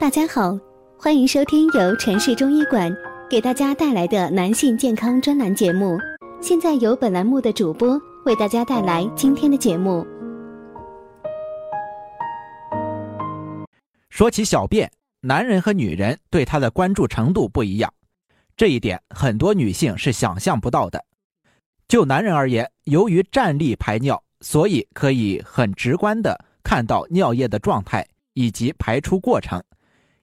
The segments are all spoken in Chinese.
大家好，欢迎收听由城市中医馆给大家带来的男性健康专栏节目。现在由本栏目的主播为大家带来今天的节目。说起小便，男人和女人对它的关注程度不一样，这一点很多女性是想象不到的。就男人而言，由于站立排尿，所以可以很直观的看到尿液的状态以及排出过程。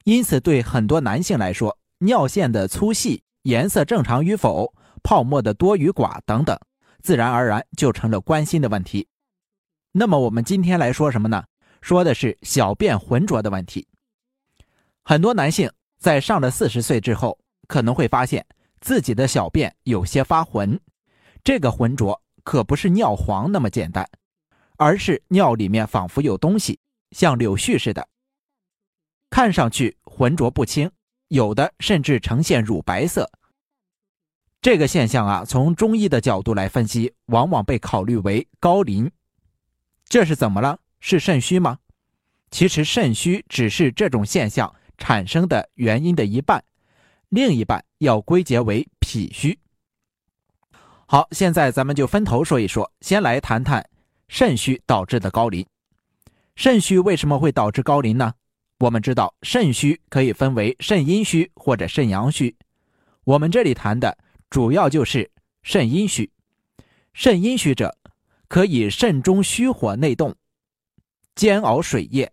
因此，对很多男性来说，尿线的粗细、颜色正常与否、泡沫的多与寡等等，自然而然就成了关心的问题。那么，我们今天来说什么呢？说的是小便浑浊的问题。很多男性在上了四十岁之后，可能会发现自己的小便有些发浑。这个浑浊可不是尿黄那么简单，而是尿里面仿佛有东西，像柳絮似的。看上去浑浊不清，有的甚至呈现乳白色。这个现象啊，从中医的角度来分析，往往被考虑为高淋。这是怎么了？是肾虚吗？其实肾虚只是这种现象产生的原因的一半，另一半要归结为脾虚。好，现在咱们就分头说一说，先来谈谈肾虚导致的高淋。肾虚为什么会导致高淋呢？我们知道，肾虚可以分为肾阴虚或者肾阳虚。我们这里谈的主要就是肾阴虚。肾阴虚者，可以肾中虚火内动，煎熬水液；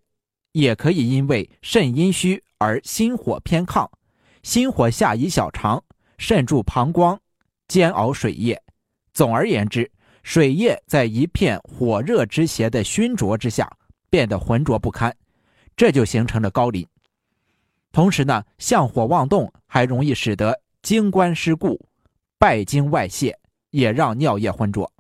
也可以因为肾阴虚而心火偏亢，心火下移小肠，渗入膀胱，煎熬水液。总而言之，水液在一片火热之邪的熏灼之下，变得浑浊不堪。这就形成了高磷，同时呢，向火妄动还容易使得精关失固、败精外泄，也让尿液浑浊。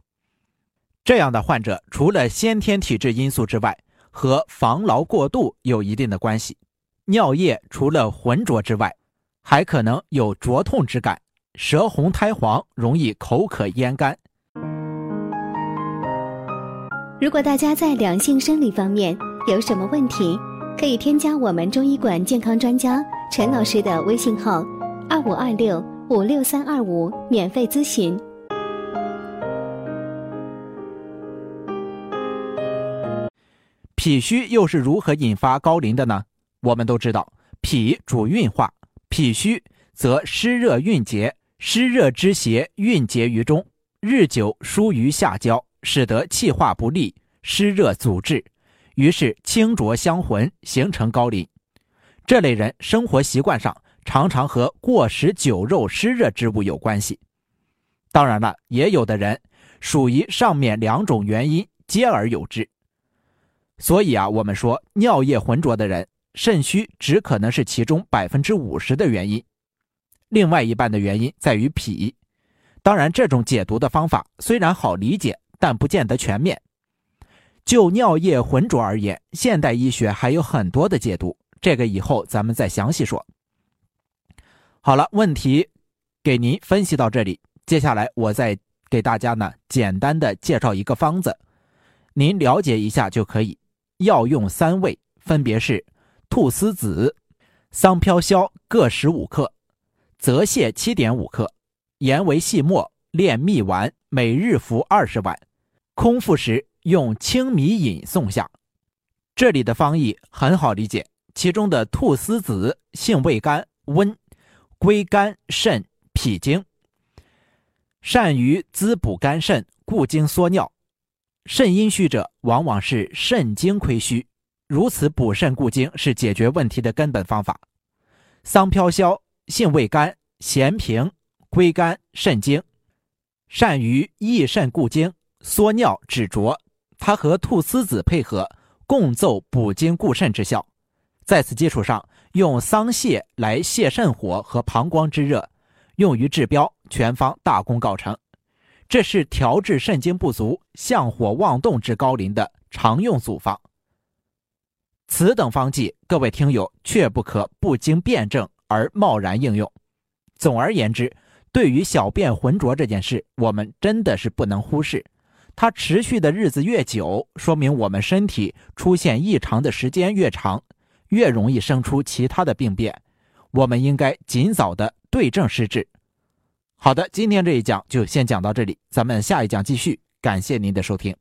这样的患者除了先天体质因素之外，和防劳过度有一定的关系。尿液除了浑浊之外，还可能有灼痛之感，舌红苔黄，容易口渴咽干。如果大家在两性生理方面有什么问题，可以添加我们中医馆健康专家陈老师的微信号：二五二六五六三二五，免费咨询。脾虚又是如何引发高龄的呢？我们都知道，脾主运化，脾虚则湿热蕴结，湿热之邪蕴结于中，日久疏于下焦，使得气化不利，湿热阻滞。于是清浊相混，形成高磷。这类人生活习惯上常常和过食酒肉湿热之物有关系。当然了，也有的人属于上面两种原因皆而有之。所以啊，我们说尿液浑浊的人，肾虚只可能是其中百分之五十的原因，另外一半的原因在于脾。当然，这种解读的方法虽然好理解，但不见得全面。就尿液浑浊而言，现代医学还有很多的解读，这个以后咱们再详细说。好了，问题给您分析到这里，接下来我再给大家呢简单的介绍一个方子，您了解一下就可以。药用三味，分别是菟丝子、桑飘消各十五克，泽泻七点五克，盐为细末，炼蜜丸，每日服二十碗，空腹时。用青米饮送下，这里的方义很好理解。其中的菟丝子性味甘温，归肝肾脾经，善于滋补肝肾，固精缩尿。肾阴虚者往往是肾精亏虚，如此补肾固精是解决问题的根本方法。桑飘消性味甘咸平，归肝肾经，善于益肾固精，缩尿止浊。它和菟丝子配合，共奏补精固肾之效。在此基础上，用桑泻来泻肾火和膀胱之热，用于治标，全方大功告成。这是调治肾精不足、向火妄动之高龄的常用组方。此等方剂，各位听友却不可不经辩证而贸然应用。总而言之，对于小便浑浊这件事，我们真的是不能忽视。它持续的日子越久，说明我们身体出现异常的时间越长，越容易生出其他的病变。我们应该尽早的对症施治。好的，今天这一讲就先讲到这里，咱们下一讲继续。感谢您的收听。